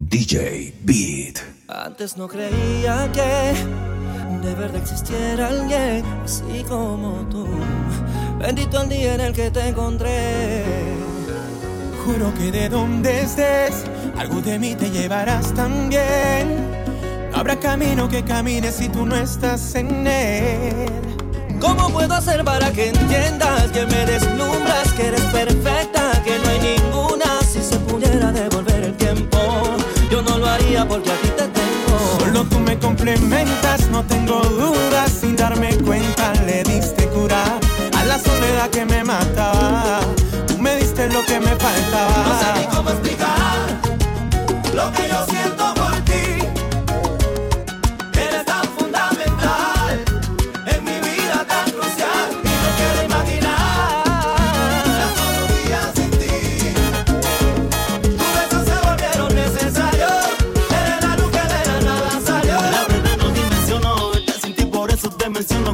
DJ Beat. Antes no creía que de verdad existiera alguien así como tú. Bendito el día en el que te encontré. Juro que de donde estés, algo de mí te llevarás también. No habrá camino que camines si tú no estás en él. ¿Cómo puedo hacer para que entiendas que me deslumbras, que eres perfecta, que no hay ninguna? Si se pudiera devolver el tiempo, porque aquí te tengo. Solo tú me complementas, no tengo dudas. Sin darme cuenta, le diste cura a la soledad que me mataba. Tú me diste lo que me faltaba. No sé ni cómo explicar lo que yo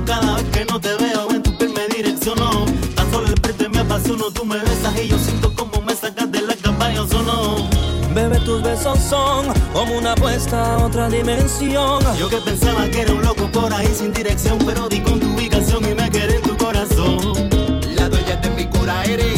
cada vez que no te veo en tu piel me direcciono. Tan solo el verte me apasiono, tú me besas y yo siento como me sacas de la cama yo sono. Bebé, tus besos son como una apuesta a otra dimensión. Yo que pensaba que era un loco por ahí sin dirección, pero di con tu ubicación y me quedé en tu corazón. La dueña de mi cura eres.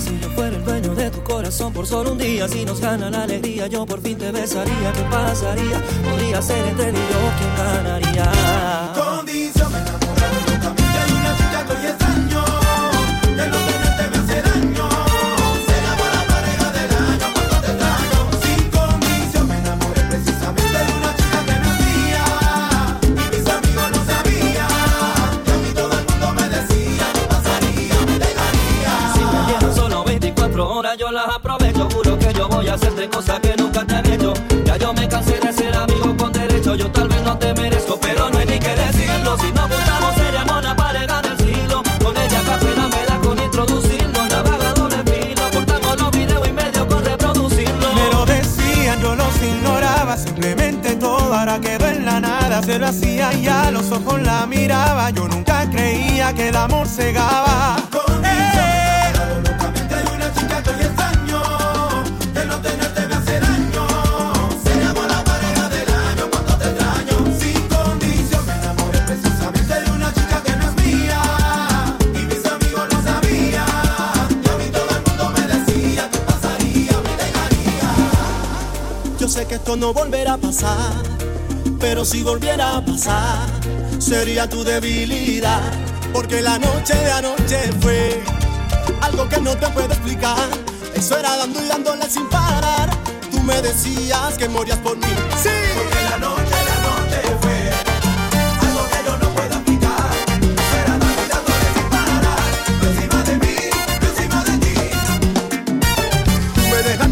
Si yo fuera el dueño de tu corazón por solo un día. Si nos gana la alegría, yo por fin te besaría. ¿Qué pasaría? Podría ser entre y yo quien ganaría. Condición, los ojos la miraba. Yo nunca creía que el amor cegaba. Me enamoraron locamente de una chica hoy extraño. Que no tenerte me hace daño. Seríamos la pareja del año cuando te extraño. Sin condición, me enamoré precisamente de una chica que no es mía. Y mis amigos no sabían. Y a mí todo el mundo me decía que pasaría, me dejaría. Yo sé que esto no volverá a pasar, pero si volviera a pasar, sería tu debilidad. Porque la noche de anoche fue algo que no te puedo explicar. Eso era dando y dándole sin parar. Tú me decías que morías por mí. Sí, Porque la noche de anoche fue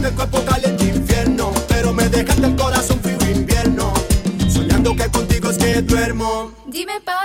el cuerpo caliente infierno, pero me dejaste el corazón frío invierno. Soñando que contigo es que duermo. Dime papi,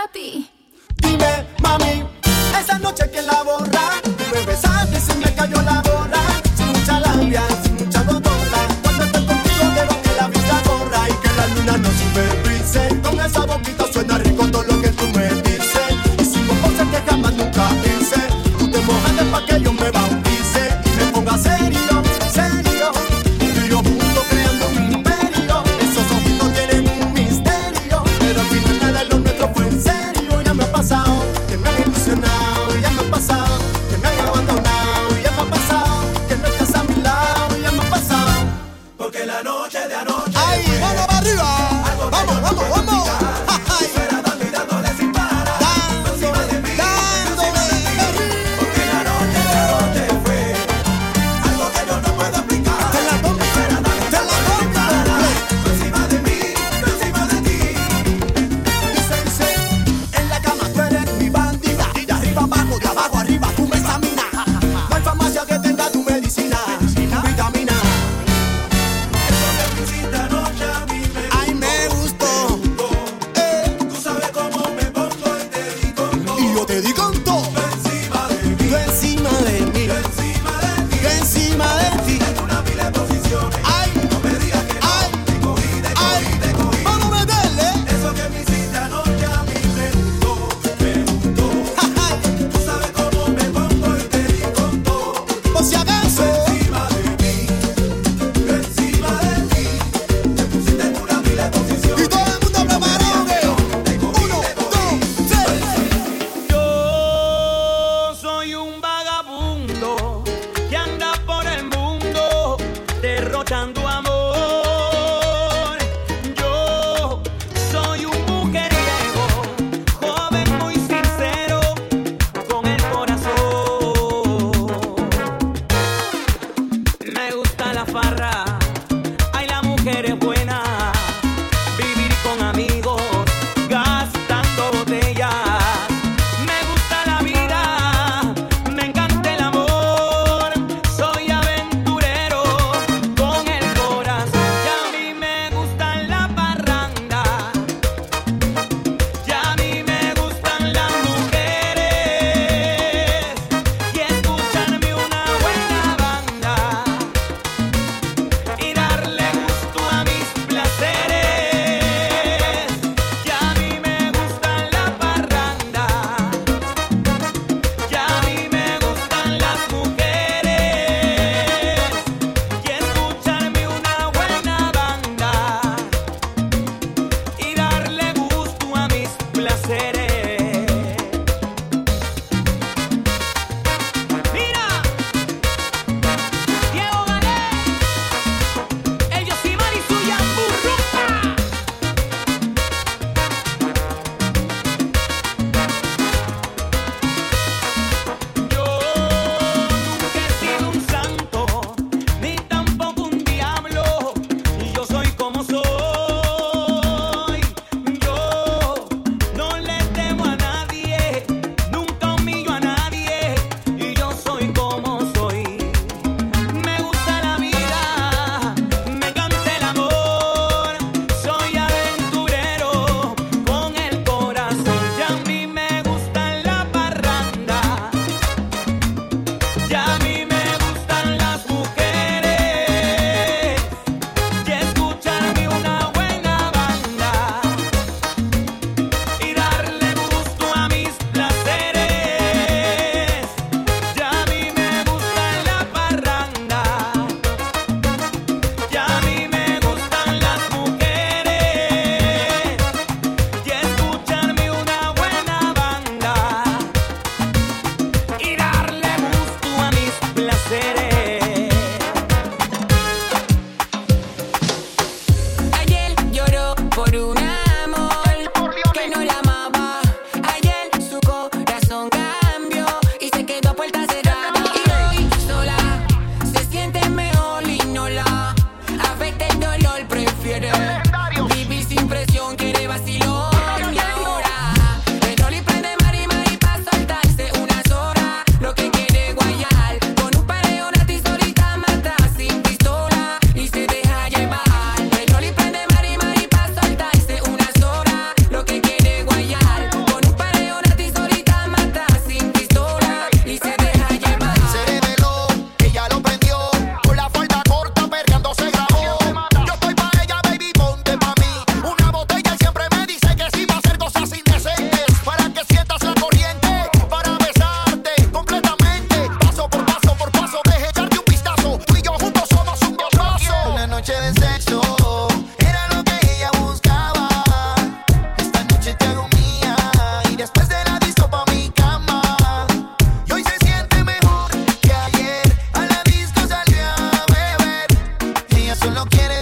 tú no quieres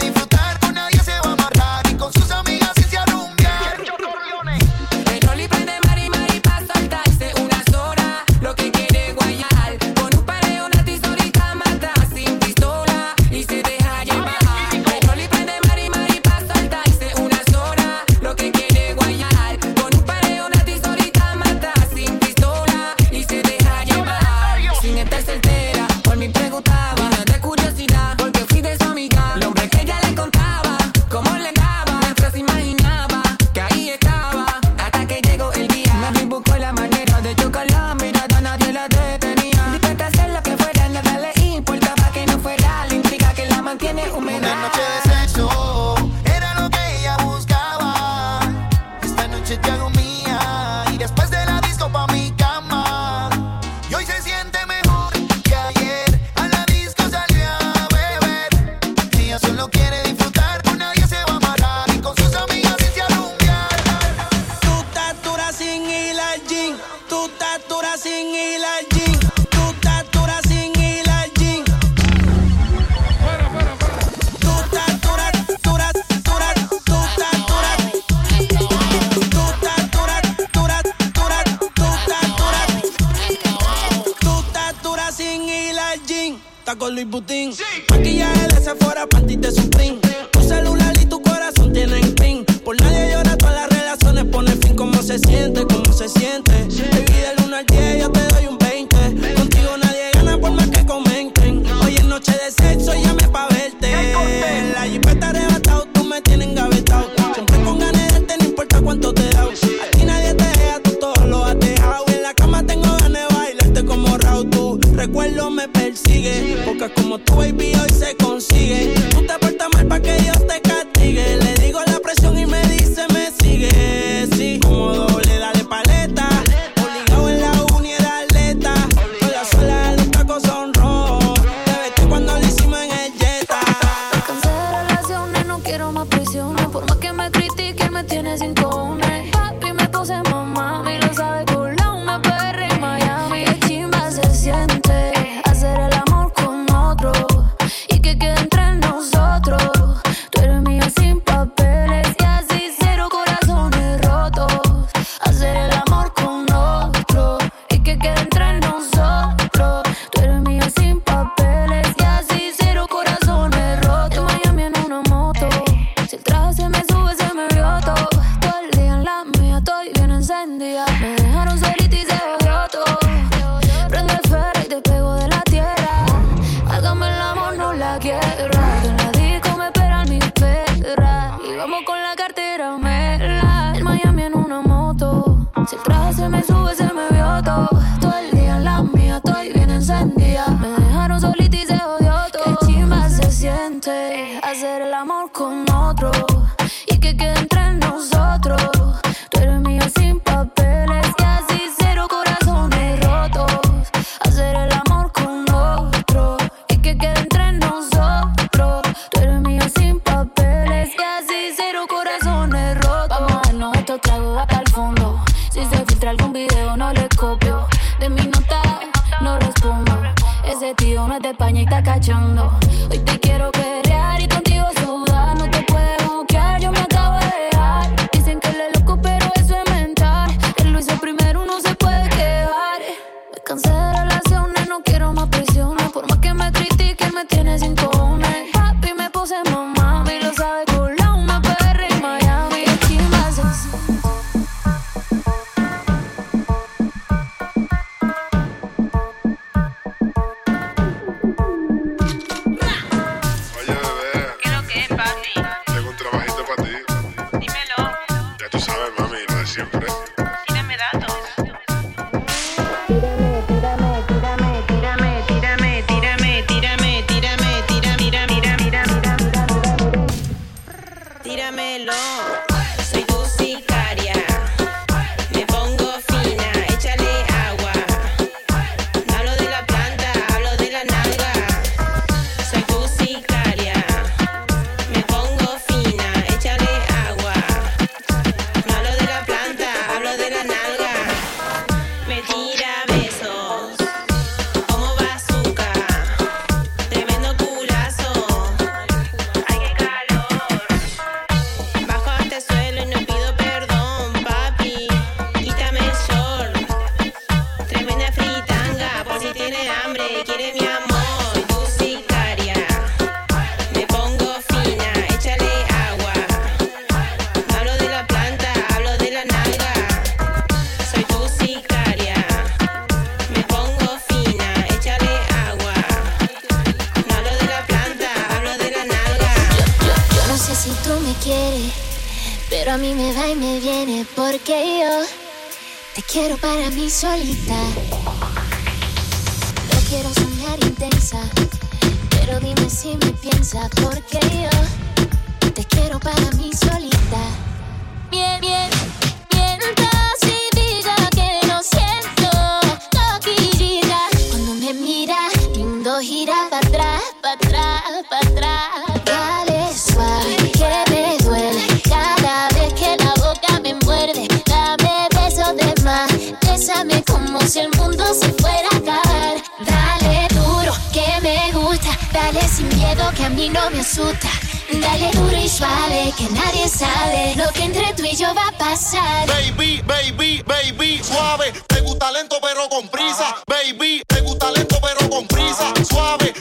recuerdo me persigue. Porque como tu baby hoy se consigue. Tú te portas mal para que Dios te castigue. solita. No quiero soñar intensa, pero dime si me piensa, porque yo te quiero para mí solita. Bien, bien. como si el mundo se fuera a acabar. Dale duro, que me gusta. Dale sin miedo, que a mí no me asusta. Dale duro y suave, que nadie sabe lo que entre tú y yo va a pasar. Baby, baby, baby, suave. Te gusta pero con prisa. Baby, te gusta pero con prisa. Suave.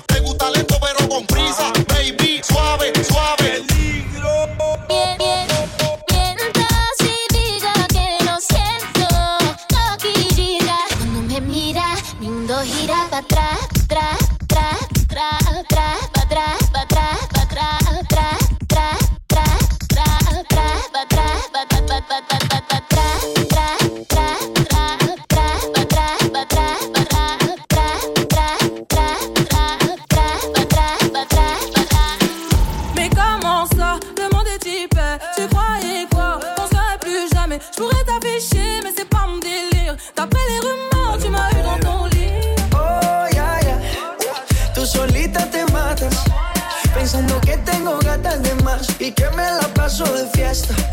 Que me la paso de fiesta.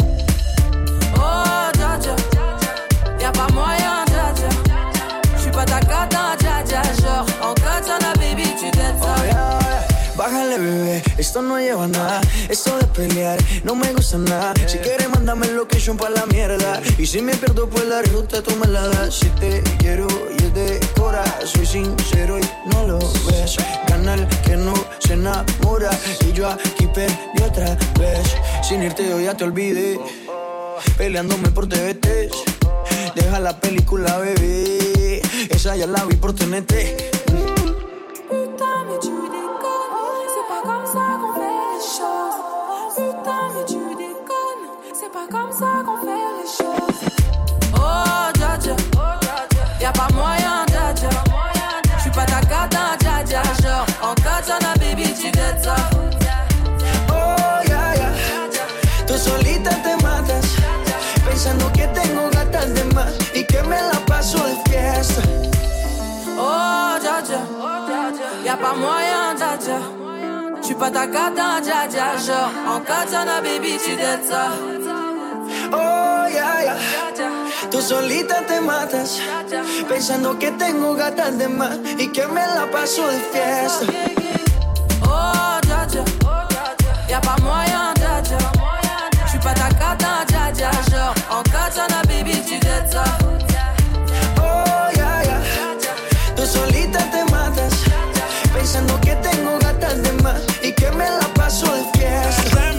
Esto no lleva nada. Esto de pelear no me gusta nada. Si quieres, mándame location pa' la mierda. Y si me pierdo por la ruta, tú me la das. Si te quiero y es de cora, soy sincero y no lo ves. Gana el que no se enamora. Y yo aquí perdí otra vez. Sin irte, yo ya te olvidé. Peleándome por TVT. Deja la película, bebé. Esa ya la vi por TNT. Pas comme ça qu'on fait les choses. Oh, dja dja. Y'a pas moyen, dja dja. J'suis pas ta cata, dja dja. Genre, en katana, baby, tu. Oh, ya, ya. Tú solita te matas. Pensando que tengo gatas de más y que me la paso de fiesta. Oh, dja dja. Y'a pas moyen, dja dja. J'suis pas ta cata, dja dja. Genre, en katana, baby, tu ça. Oh, ya, ya. Tú solita te matas. Pensando que tengo gatas de más y que me la paso de fiesta. Oh, dja dja. Y'a pas moyen, dja dja. J'suis pas ta cata, dja dja. Genre, en katana, baby, tu dettes ça. Pensando que tengo gatas de más y que me la paso de fiesta.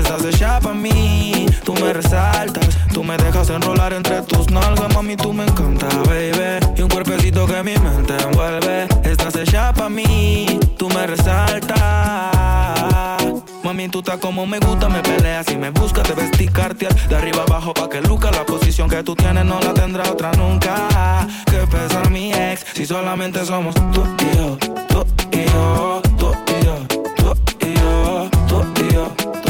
Estás hecha para mí, tú me resaltas. Tú me dejas enrolar entre tus nalgas, mami, tú me encanta, baby. Y un cuerpecito que mi mente envuelve. Estás hecha para mí, tú me resaltas. Mami, tú estás como me gusta, me peleas y me buscas, te ves cartier de arriba abajo pa' que luca. La posición que tú tienes no la tendrá otra nunca. Que pesa mi ex si solamente somos tú y yo, tú y yo, tú y yo, tú y yo, tú y yo, tú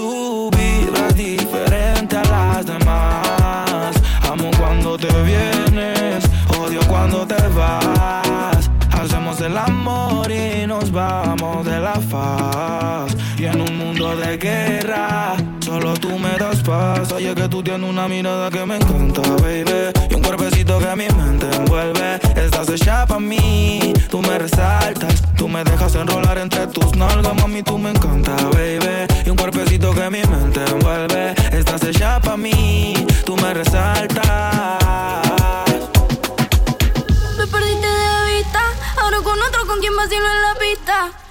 Tú vibras diferente a las demás. Amo cuando te vienes, odio cuando te vas. Hacemos el amor y nos vamos de la faz. Y en un mundo de guerra, solo tú me das paz. Oye, que tú tienes una mirada que me encanta, baby. Y un cuerpecito que a mi mente envuelve. Estás hecha pa' mí, tú me resaltas. Tú me dejas enrolar entre tus nalgas, mami, tú me encanta, baby. Y un cuerpecito que mi mente envuelve. Estás hecha pa' mí, tú me resaltas. Me perdiste de vista. Ahora con otro con quien vacilo en la pista.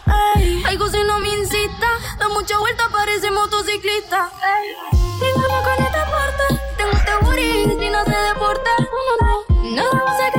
Algo si no me incita. Da mucha vuelta, parece motociclista. Ninguno con este porte. Tengo este si no se deporta. Que me importa.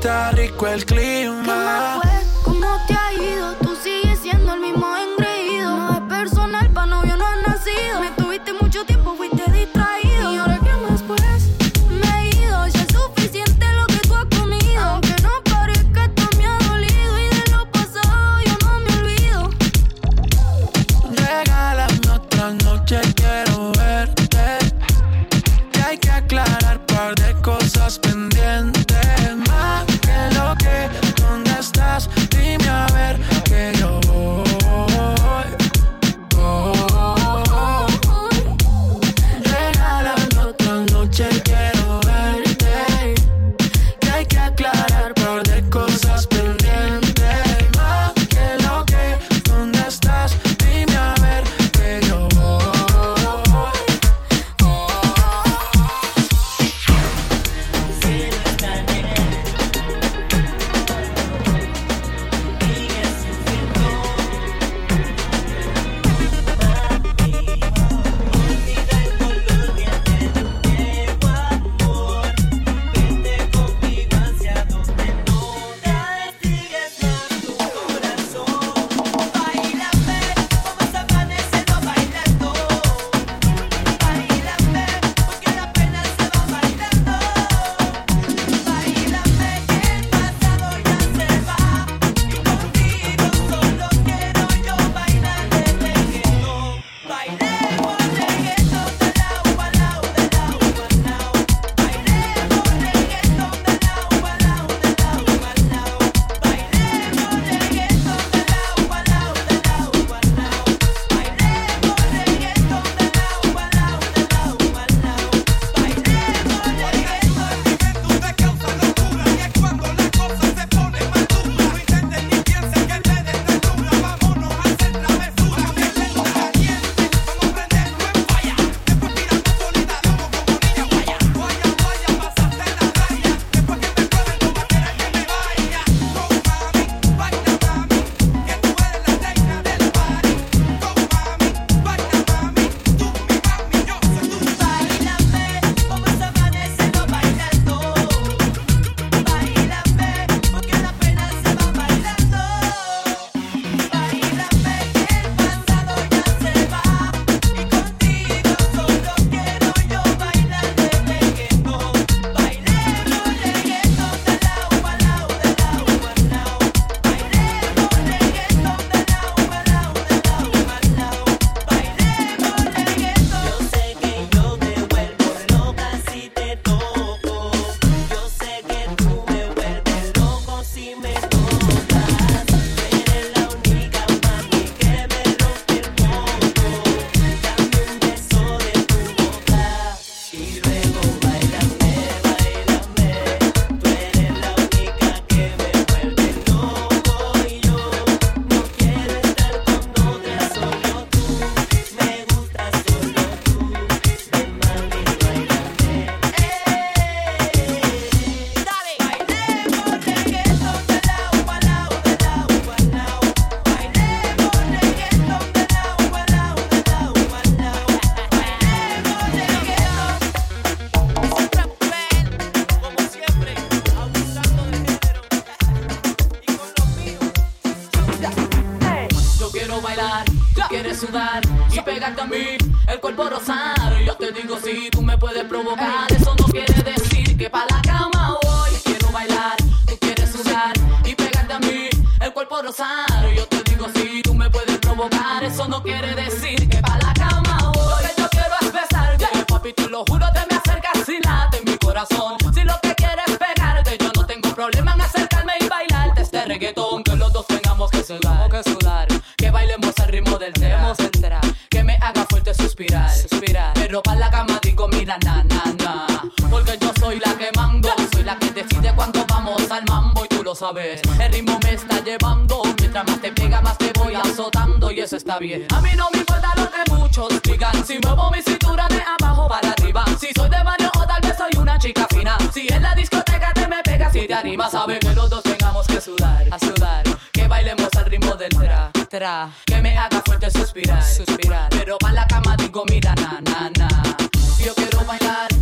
Hacerlo, pero para la cama digo, mira, na, na, na. Porque yo soy la que mando, soy la que decide cuando vamos al mambo y tú lo sabes. El ritmo me está llevando, mientras más te pega, más te voy azotando y eso está bien. A mí no me importa lo que muchos digan, si muevo mi cintura de abajo para arriba. Si soy de barrio o tal vez soy una chica fina. Si en la discoteca te me pegas y te animas, sabe que los dos tengamos que sudar, a sudar. Que bailemos al ritmo del tra, tra. Que me haga fuerte suspirar, suspirar. Pero para la conmigo, mira, na, na, na. Yo quiero bailar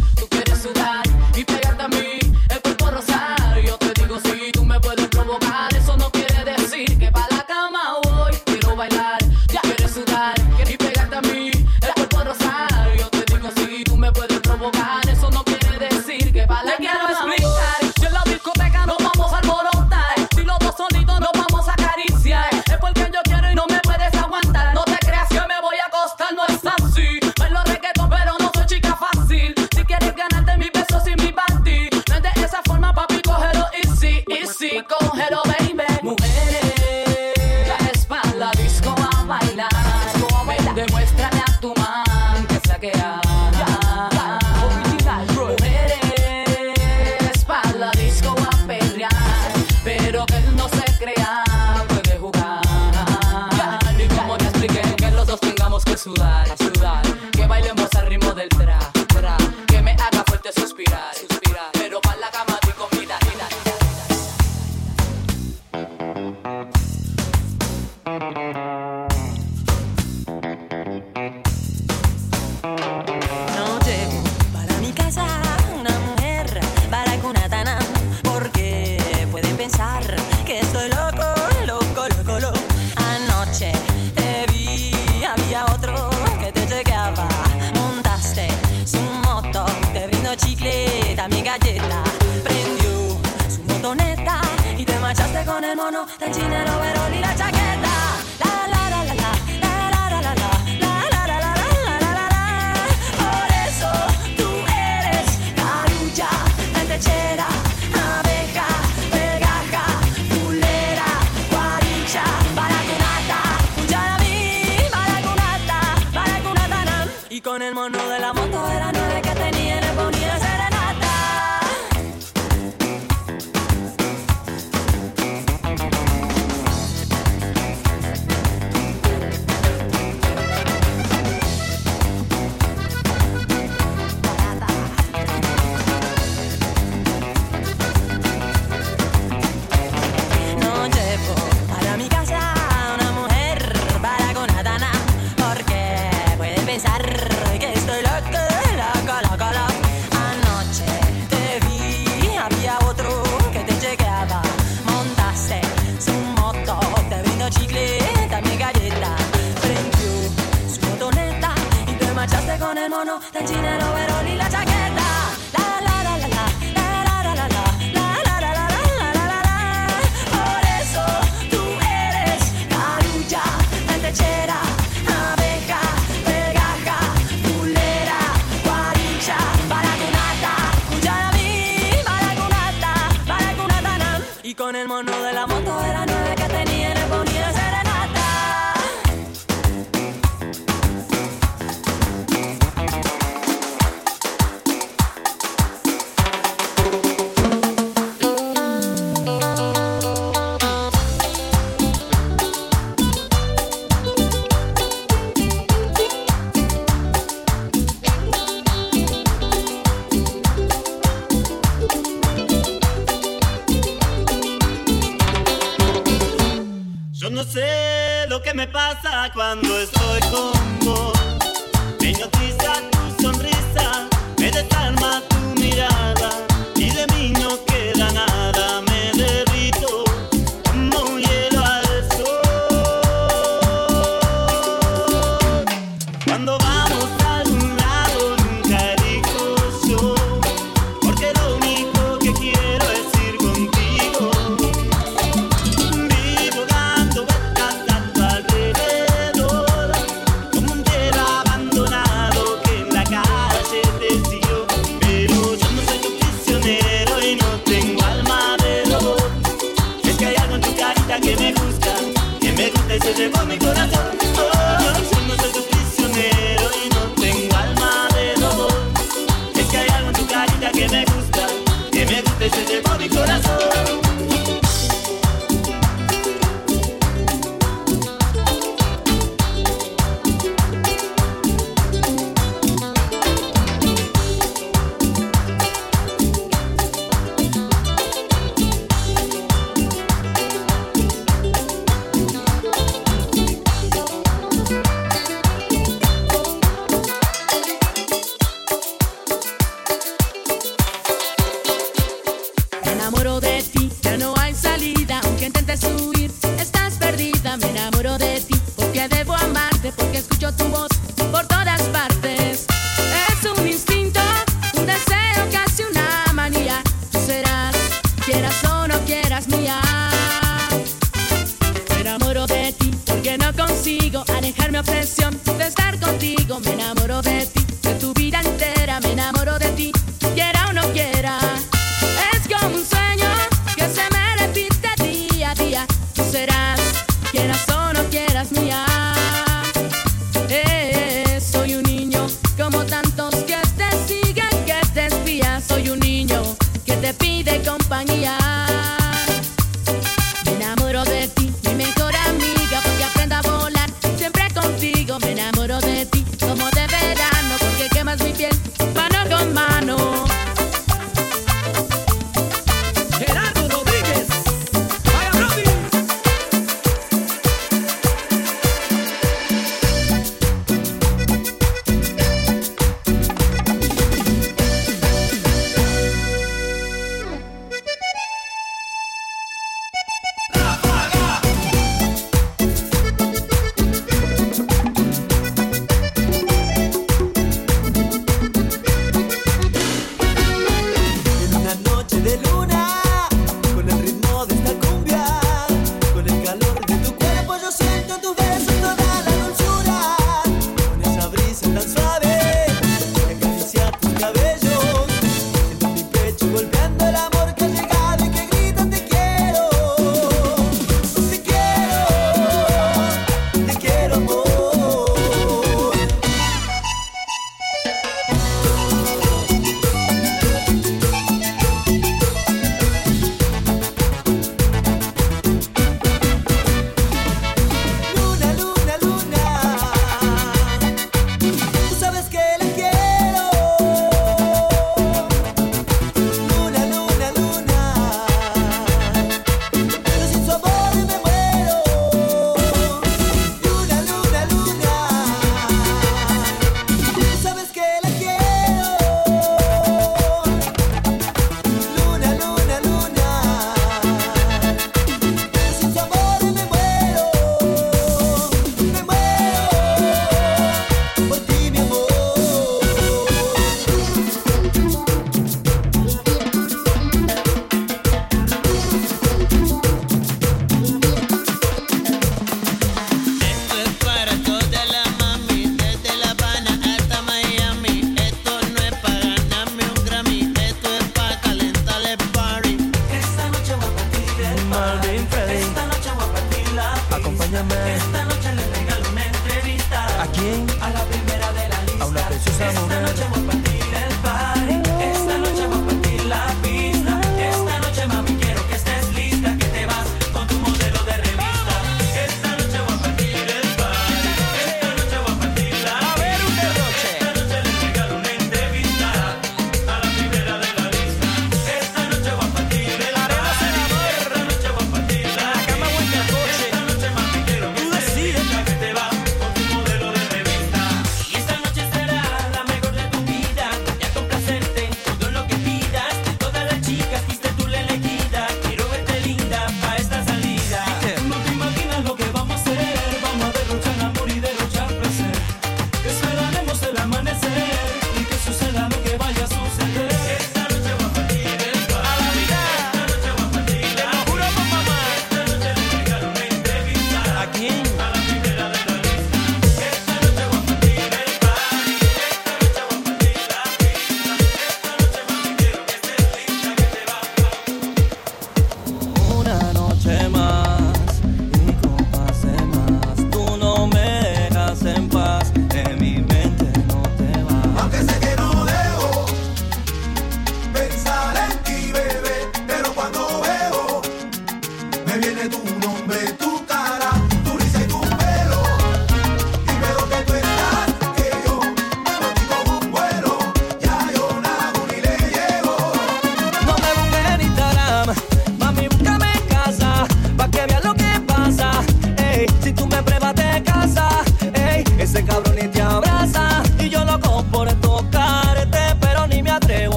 enamoro de ti, ya no hay salida, aunque intentes huir.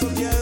Por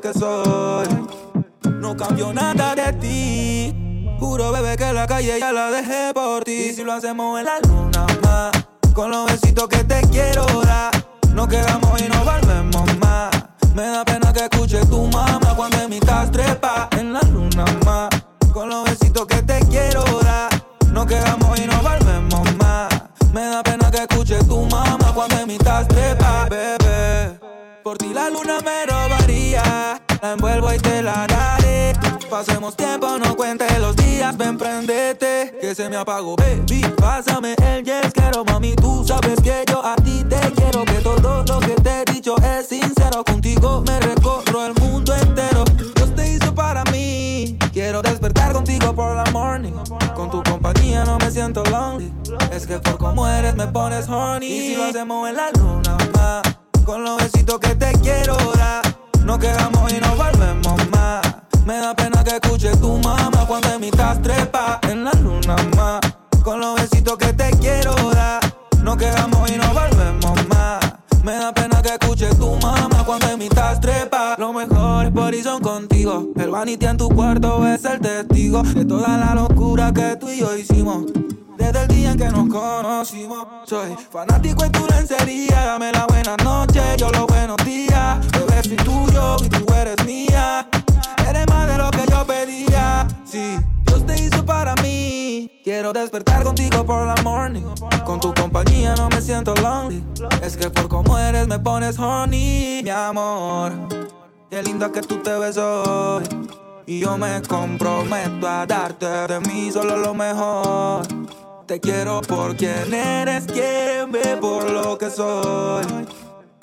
que soy. No cambio nada de ti. Juro, bebé, que la calle ya la dejé por ti. Y si lo hacemos en la luna más, con los besitos que te quiero dar. No quedamos y no volvemos más. Me da pena que escuche tu mamá cuando en mi trepa en la luna más. La envuelvo y te la daré. Pasemos tiempo, no cuentes los días, ven prendete. Que se me apagó, baby. Pásame el yes, quiero mami. Tú sabes que yo a ti te quiero. Que todo lo que te he dicho es sincero. Contigo me recorro el mundo entero. Dios te hizo para mí. Quiero despertar contigo por la morning. Con tu compañía no me siento lonely. Es que por como eres me pones horny. Y si lo hacemos en la luna, ma, con los besitos que te quiero dar. Quedamos y no volvemos más. Me da pena que escuche tu mamá cuando en mi casa trepa en la luna más. Con los besitos que te quiero dar. No quedamos y no volvemos más. Me da pena que escuche tu mamá cuando en mi casa trepa. Lo mejor es por son contigo. El vanity en tu cuarto es el testigo de toda la locura que tú y yo hicimos. Desde el día en que nos conocimos, soy fanático en tu lencería. Dame la buena noche, yo los buenos días. Bebé, soy tuyo y tú eres mía. Eres más de lo que yo pedía. Sí, Dios te hizo para mí. Quiero despertar contigo por la morning. Con tu compañía no me siento lonely. Es que por como eres me pones honey, mi amor. Qué linda que tú te ves hoy. Y yo me comprometo a darte de mí solo lo mejor. Te quiero por quien eres, quiéreme por lo que soy.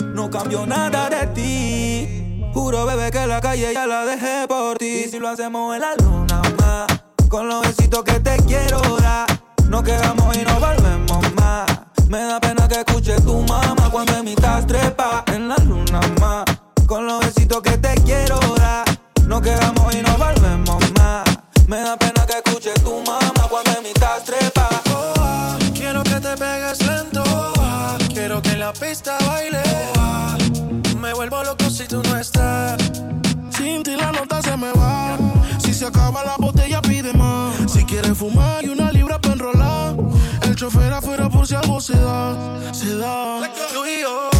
No cambio nada de ti. Juro, bebé, que la calle ya la dejé por ti. Y si lo hacemos en la luna más, con los besitos que te quiero dar. No quedamos y no volvemos más. Me da pena que escuche tu mamá cuando en trepa en la luna más. Con los besitos que te quiero dar. No quedamos y no volvemos más. Me da pena que escuche tu mamá acaba la botella, pide más. Si quieres fumar y una libra para enrolar. El chofer afuera por si algo se da. Se da. Tú yo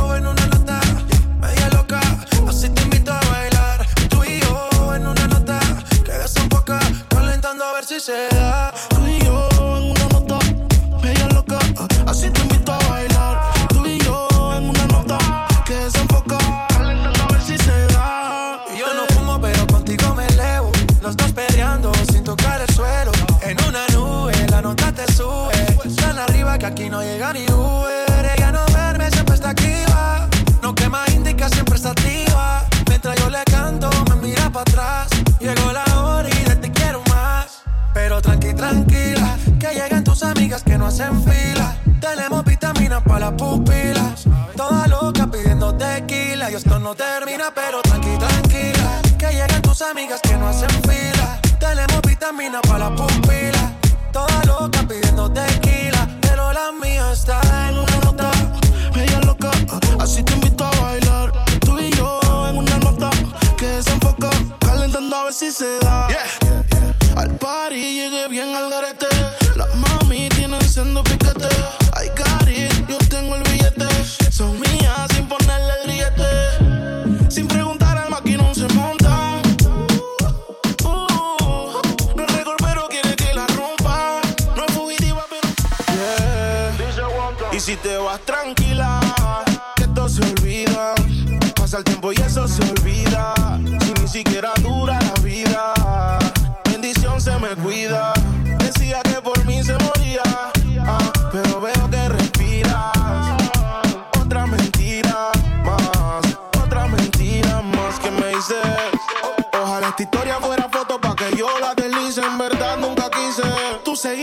las pupilas. Toda loca pidiendo tequila. Y esto no termina, pero tranqui, tranquila. Que llegan tus amigas que no hacen fila. Tenemos vitaminas para las pupilas. Toda loca pidiendo tequila. Pero la mía está en una nota. Media loca, así te invito a bailar. Tú y yo en una nota, que desenfoca, calentando a ver si se da. Al party llegué bien al garete. Las mami tienen siendo piquete. Te vas tranquila, que esto se olvida. Pasa el tiempo y eso se olvida. Si ni siquiera